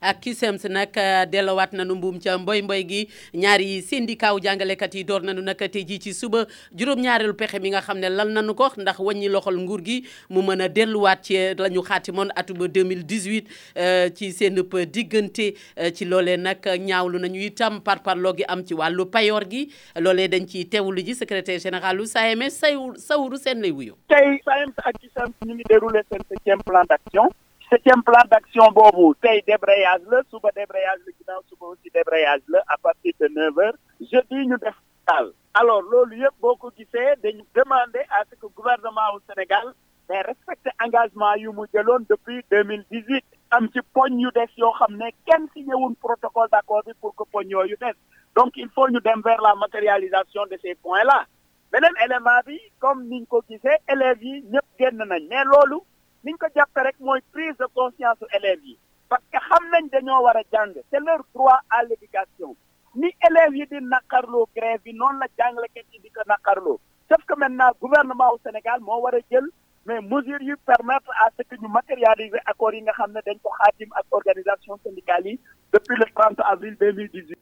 ak CUSEMS nag euh, dellowaat nanu mbuum ca mboy mboy gi ñaari syndicat wu jàngalekat yi door nanu nag tey jii ci suba juróom-ñaareelu pexe mi nga xam ne lal nanu ko ndax wàññi loxol nguur gi mu mën a delluwaat ci la ñu xaatimoon atuma 2018 euh, ci seen diggante euh, ci loolee nag ñaawlu nañu itam par parloo gi am ci wàllu payoor gi loolee dañ ciy teewlu ji secrétaire général u SAEMS Sawru Seen lay wuyu. tey SAEMS ak CUSEMS ñu ngi déroulé seen septième plan d'action septième plan d'action boobu tey débrayage la suba débrayage la ginnaaw suba aussi débrayage la à partir de neuf heures jeudi ñu def daal alors loolu yëpp boo ko gisee dañu demander à ce que gouvernement wu Sénégal mais respecter engagement yu mu jëloon depuis deux mille dix huit am ci poñ yu des yoo xam ne kenn signé wuñ protocole d'accord bi pour que poñ yooyu des donc il faut ñu dem vers la matérialisation de ces points là beneen élément bi comme niñ ko gisee élèves yi ñëpp génn nañ mais loolu niñ ko jàppe rek mooy prise de conscience su élèves yi parce que xam nañ dañoo war a jàng c'est leur droit à l'éducation ni élèves yi di naqarloo grève bi noonu la jàngalekat yi di ko naqarloo sauf que maintenant gouvernement au Sénégal moo war a jël mais mesures yu permettre à ce que ñu matérialiser accords yi nga xam ne dañ ko xaatim ak organisation syndicale yi depuis le 30 avril 2018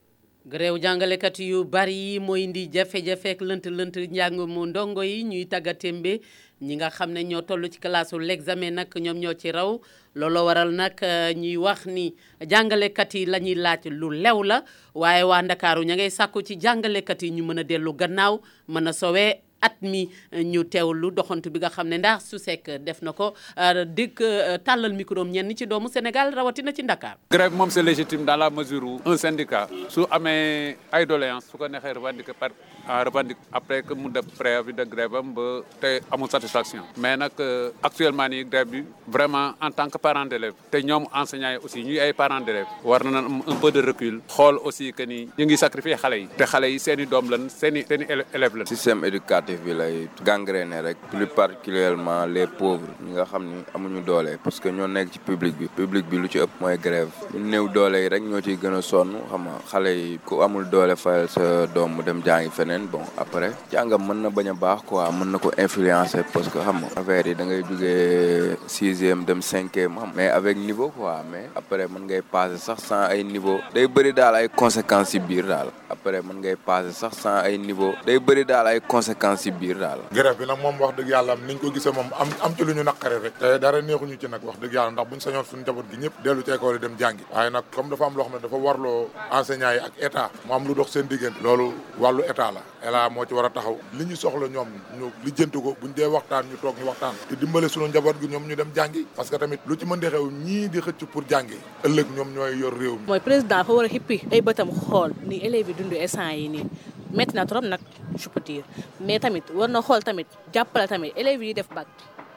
grève jàngalekat yu bari yi mooy indi jafe-jafe ak lënt-lënt njàng mu ndongo yi ñuy tàggatémbe ñi nga xam ne ñoo toll ci classe l'examen nag ñoom ñoo ci raw looloo waral nag euh, ñuy wax ni jàngalekat yi la ñuy laaj lu lew la waaye waa Ndakaaru ña ngay sàkku ci jàngalekat yi ñu mën a dellu gannaaw mën a sowee at mi ñu teewlu doxantu bi nga xam ne ndax su sekk def na ko euh, dikk euh, tàllal micro ñenn ci doomu Sénégal rawatina ci Ndakaar. grève moom c'est légitime dans la mesure où un syndicat su amee ay doléances su ko neexee revendiquer par en revendique après que mu def préavis de grève am ba te amul satisfaction mais nag euh, actuellement nii grève bi vraiment en tant que parent d'élève te ñoom enseignants yi aussi ñuy ay parents d'élèves war na am un peu de recul xool aussi que ni ñu ngi sacrifier xale yi te xale yi seen i doom lan seen i seen i élèves lan système éducatif bi lay gangréné rek plus particulièrement les pauvres ñi nga xam ni amuñu doole parce que ñoo nekk ci public bi public bi lu ci ëpp mooy grève ñu néew doole yi rek ñoo ciy gën a sonn xam nga xale yi ku amul doole fayal sa doom mu dem jàngi feneen bon après jàngam mën na bañ a baax quoi mën na ko influencer parce que xam nga affaire yi da ngay jugee sixième dem cinquième am mais avec niveau quoi mais après mën ngay passé sax sans ay niveau day bëri daal ay conséquences ci biir daal après mën ngay passé sax sans ay niveau day bëri daal ay conséquences ci biir daal grève bi nag moom wax dëgg yàlla niñ ko gisee moom am am ci lu ñu naqare rek te dara neexuñu ci nag wax dëgg yàlla ndax buñ sañoon suñu njaboot gi ñëpp dellu ci école yi dem jàngi waaye nag comme dafa am loo xam ne dafa warloo enseignants yi ak état mu am lu dox seen diggante loolu wàllu état la Ela moo ci war a taxaw li ñu soxla ñoom ñu lijjanti ko buñ dee waxtaan ñu toog ñu waxtaan te dimbale sunu njaboot gi ñoom ñu dem jàngi parce que tamit lu ci mën di xew ñii di xëcc pour jàngi ëllëg ñoom ñooy yor réew mi mooy président dafa war a xippi ay bëtam xool ni élèves yi dund instant yi nii métti na trop nag je peux dire mais tamit war na xool tamit jàppale tamit élèves yi def bac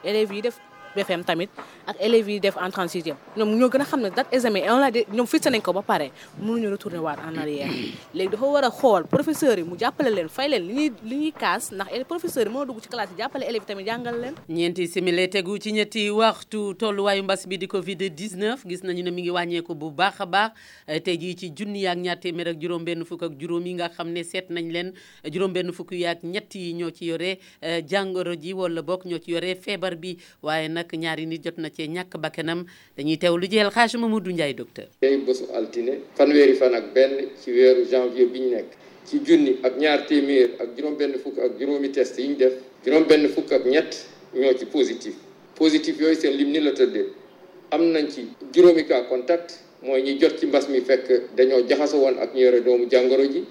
élèves yi def BFM tamit ak élèves yi def entrée en sixième ñoom ñoo gën a xam ne date examen on l'a ñoom fixé nañ ko ba pare mënuñu retourner waat en arrière léegi dafa war a xool professeurs yi mu jàppale leen fay leen li ñuy li ñuy kaas ndax professeurs yi moo dugg ci classe yi jàppale élèves yi tamit jàngal leen ñeenti simile tegu ci ñetti waxtu tolluwaayu mbas bi di covid 19 gis nañu ne mi ngi wàññeeku bu baax a baax tey jii ci junni ak ñaar téeméer ak juróom benn fukk ak juróom yi nga xam ne seet nañ leen juróom-benn fukk yaak ñett yi ñoo ci yore eh, jàngoro ji wala bokk ñoo ci yore feebar bi waaye nag ñaari nit jot na cee ñàkk bakkanam dañuy teew lu jël xaaj Mamadou Ndiaye docteur. tey bésu altine fanweeri fan ak benn ci weeru janvier bi ñu nekk ci junni ak ñaar téeméer ak juróom-benn fukk ak juróomi test yi ñu def juróom-benn fukk ak ñett ñoo ci positif positif yooyu seen lim ni la tëddee am nañ ci juróomi cas contact mooy ñi jot ci mbas mi fekk dañoo jaxasoo woon ak ñu yore doomu jàngoro ji.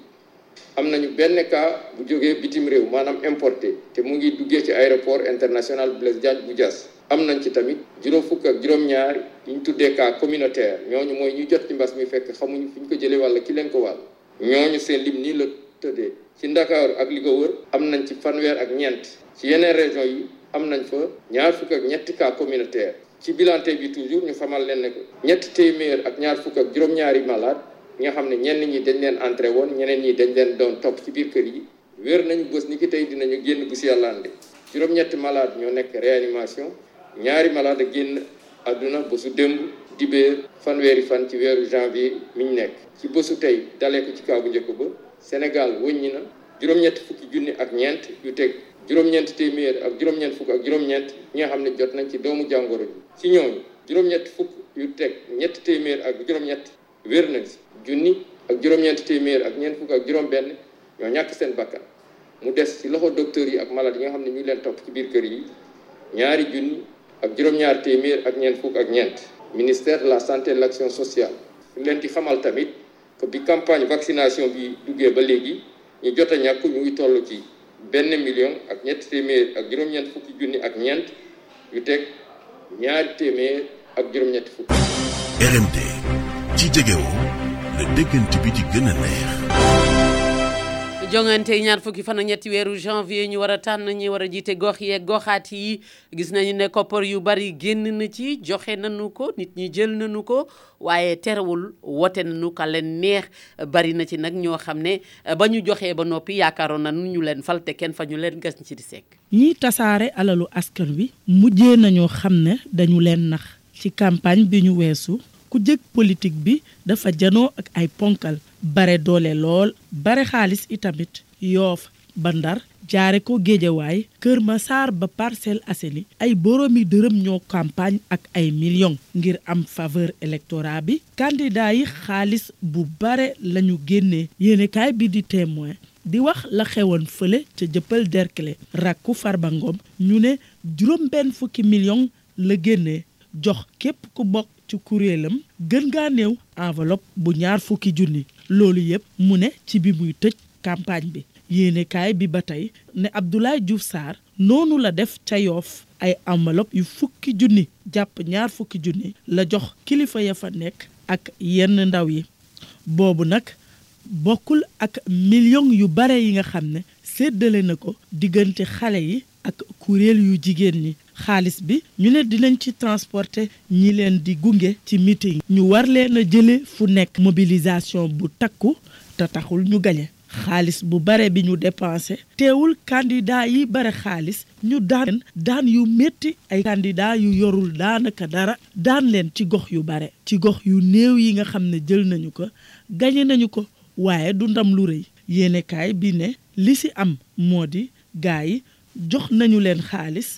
am nañu benn cas bu jógee bitim réew maanaam importé te mu ngi duggee ci aéroport international Blaise Diagne bu Diass am nañ ci tamit juróom fukk ak juróom-ñaar yi ñu tuddee cas communautaire ñooñu mooy ñu jot ci mbas mi fekk xamuñu fi ñu ko jëlee walla ki leen ko wàll ñooñu seen lim nii la tëddee ci Ndakaaru ak li ko wër am nañ ci fanweer ak ñeent ci yeneen région yi am nañ fa ñaar fukk ak ñetti cas communautaire ci bilan tey bi toujours ñu xamal leen ne ko ñetti téeméer ak ñaar fukk ak juróom-ñaari malade nga xam ne ñenn ñi dañ leen entré woon ñeneen ñi dañ leen doon topp ci biir kër yi wér nañu bës ni ki tey dinañu génn bu si yàlla ànde juróom-ñetti malade ñoo nekk réanimation ñaari malade génn àdduna bésu démb dibéer fanweeri fan ci weeru janvier mi ñu nekk ci bésu tey dalee ko ci kaw bu njëkk ba Sénégal wëññi na juróom-ñetti fukki junni ak ñeent yu teg juróom-ñeenti téeméer ak juróom-ñeent fukk ak juróom-ñeent ñi nga xam ne jot nañ ci doomu jàngoro ji ci ñooñu juróom-ñetti fukk yu teg ñetti téeméer ak juróom-ñett wér nañ si junni ak juróom-ñeenti téeméer ak ñeent fukk ak juróom-benn ñoo ñàkk seen bakkan mu des ci loxo docteur yi ak malade yi nga xam ne ñu leen topp ci biir kër yi ñaari junni ak juróom-ñaar téeméer ak ñeent fukk ak ñeent ministère de la santé et de l'action sociale leen di xamal tamit que bi campagne vaccination bi duggee ba léegi ñu jot a ñàkk ñu ngi toll ci benn million ak ñetti téeméer ak juróom-ñeent fukki junni ak ñeent yu teg ñaari téeméer ak juróom-ñetti fukki. RMD ci jegewoo la déggante bi di gën a neex. jongante yi ñaar fukki fan ak ñetti weeru janvier ñu war a tànn ñi war a jiite gox yeeg goxaat yi gis nañu ne koppar yu bari génn na ci joxe nañu ko nit ñi jël nañu ko waaye terewul wote nañu ka leen neex bari na ci nag ñoo xam ne eh, ba ñu joxee ba noppi yaakaaroon na nu ñu leen fal te kenn fa ñu leen gas ci di sekk. ñiy tasaare alalu askan wi mujjee nañoo xam ne dañu leen nax ci campagne bi ñu weesu ku jëg politique bi dafa janoo ak ay ponkal bare doole lool bare xaalis itamit yoof ba Ndar jaare ko Géejawaay Kër Masaar ba Parcelles Assainies ay boroomi dërëm ñoo campagne ak ay millions ngir am faveur électorat bi candidat yi xaalis bu bare lañu génnee yéenekaay bi di témoin di wax la xewoon fële ca jëppal derkle rakku Farba Ngom ñu ne juróom benn fukki million la génne jox képp ku bokk ci kuréelam gën gaa néew enveloppe bu ñaar fukki junni loolu yëpp mu ne ci bi muy tëj campagne bi yéenekaay bi ba tey ne Abdoulaye Diouf Sarr noonu la def ca yoof ay enveloppe yu fukki junni jàpp ñaar fukki junni la jox kilifa ya fa nekk ak yenn ndaw yi boobu nag bokkul ak million yu bare yi nga xam ne séddale na ko diggante xale yi ak kuréel yu jigéen ñi xaalis bi ñu ne dinañ ci transporter ñi leen di gunge ci meeting ñu war leen a jële fu nekk mobilisation bu takku te taxul ñu gañe xaalis bu bare bi ñu dépensé teewul candidat yi bare xaalis ñu daan daan yu métti ay candidat yu yorul daanaka dara daan leen ci gox yu bare ci gox yu néew yi nga xam ne jël nañu ko gañe nañu ko waaye du ndam lu rëy yéenekaay bi ne li si am moo di gaa yi jox nañu leen xaalis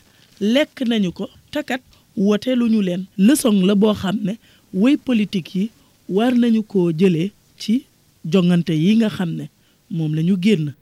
lekk nañu ko takat wote lu ñu leen leçon la boo xam ne way politique yi war nañu ko jëlee ci jongante yi nga xam ne moom la ñu génn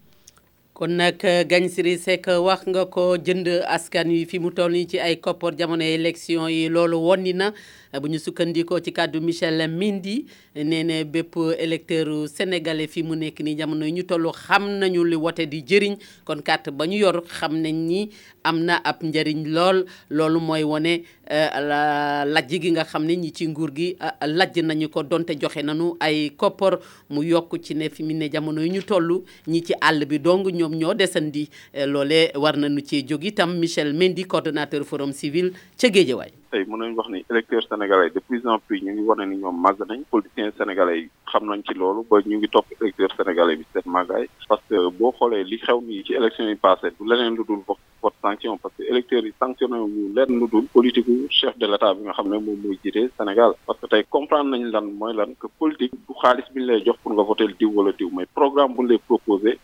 kon nag eh, Gagne Siri Seck wax nga ko jënd askan wi fi mu toll nii ci ay koppar jamono élection yi loolu wonni na eh, bu ñu sukkandikoo ci kàddu Michel Mindy nee na bépp électeur sénégalais fi mu nekk nii jamono yi ñu toll xam nañu li wote di jëriñ kon carte ba ñu yor xam nañ ni am na ab njëriñ lool loolu mooy wone euh, lajj gi nga xam ne ñi ci nguur gi euh, lajj nañu ko donte joxe nañu ay koppar mu yokk ci ne fi mu ne jamono yi ñu toll ñi ci àll bi dong ñoom ñoo desandi euh, loole war nañu cee jóg itam Michel Mendy coordonnateur forum civil ca Géejawaay tey mën nañu wax ni électeurs sénégalais de plus en plus ñu ngi wane ni ñoom màgg nañ politiciens sénégalais yi xam nañ ci loolu ba ñu ngi topp électeurs sénégalais bi seen màggaay parce que boo xoolee li xew nii ci élection yi passé du leneen lu dul vote vote sanction parce que électeurs yi sanctionné wu ñu lenn lu dul politique gu chef de l' état bi nga xam ne moom mooy jiite Sénégal parce que tey comprendre nañ lan mooy lan que politique du xaalis bi ñu lay jox pour nga voter diw wala diw mais programme bu ñu lay proposé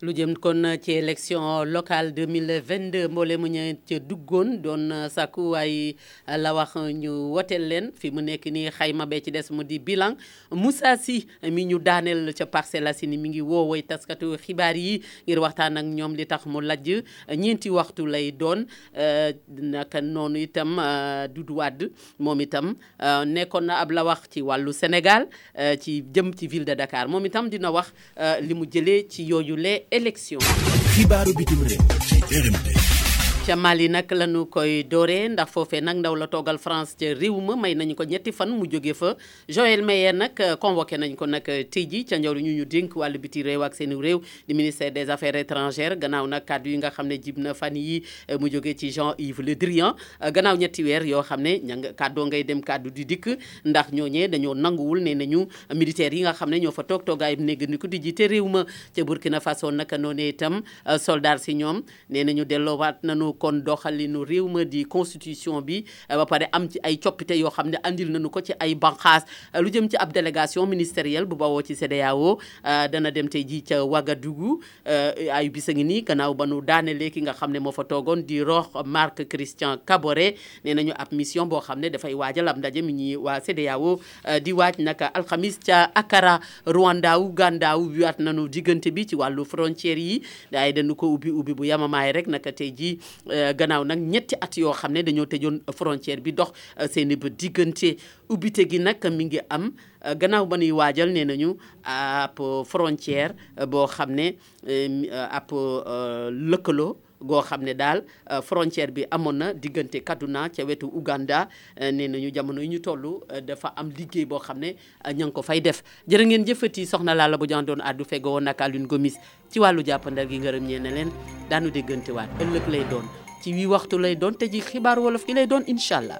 lu jëm kon ci élection locale 2022 mboole mu ña ca duggoon doon euh, sàkku waaye euh, la wax ñu woteel leen fi mu nekk nii xayma bee ci des mu di bilan Moussa Sy mi ñu daaneel ca Parcelles Assainies mi ngi woowee taskatu xibaar yi ngir waxtaan ak ñoom li tax mu lajj ñeenti waxtu lay doon euh, naka noonu itam Doudou Wade moom itam nekkoon na ab la wax ci wàllu Sénégal ci jëm ci ville de Dakar moom itam dina wax euh, li mu jëlee ci yooyu les élections xibaaru bitim réew ci RMD ca Mali nag la ñu koy dooree ndax foofee nag ndaw la toogal France ca réew ma may nañu ko ñetti fan mu jóge fa Joël Meyer nag euh, convoqué nañ ko nag euh, tey ji ca njaw ñu ñu dénk wàllu biti réew ak seeni réew di ministère des affaires étrangères gannaaw nag kàddu yi nga xam ne jib na fan yi euh, mu jógee ci Jean-Yves Le Drian gannaaw ñetti weer yoo xam ne ña nga kàddoo ngay dem kàddu di dikk ndax ñooñee dañoo nanguwul ne nañu militaire yi nga xam ne ñoo fa toog toogaay bi néggandiku di jiite réew ma ca Burkina Faso naka noonu itam euh, soldat si ñoom nee nañu delloowaat nañu kon doxalinu réew ma di constitution bi euh, ba pare am ci ay coppite yoo xam ne andil nañu ko ci ay banqaas euh, lu jëm ci ab délégation ministérielle bu bawoo ci CEDEAO dana dem tey ji ca Ouagadougou ay bisa ngi nii gannaaw ba nu daanelee ki nga xam ne moo fa toogoon di Roch Marc Christian Kaboré nee nañu ab mission boo xam ne dafay waajal am ndaje mi ñuy waa CEDEAO Euh, di waaj naka alxamis ca Akara Rwanda Uganda ubbiwaat nañu diggante bi ci wàllu frontière yi waaye dañu ko ubbi ubbi bu yamamaay rek naka tey jii euh, gannaaw nag ñetti at yoo xam ne dañoo tëjoon frontière bi dox euh, seen i ba diggante ubbite gi nag mi ngi am. Euh, gannaaw ba nuy waajal nee nañu ab frontière euh, boo xam ne euh, ab lëkkaloo goo xam ne daal euh, frontière bi amoon na diggante Kaduna ca wetu Uganda euh, nee nañu jamono yi ñu toll euh, dafa am liggéey boo xam ne ña ngi ko fay def jërë ngeen jëfati soxna Lalla Bodian doon àddu fegoo woon ak Alioune Gomis ci wàllu jàppandal gi ngërëm ñee ne leen daanu déggantewaat ëllëg lay doon ci wii waxtu lay doon te ji xibaar wolof yi lay doon incha allah.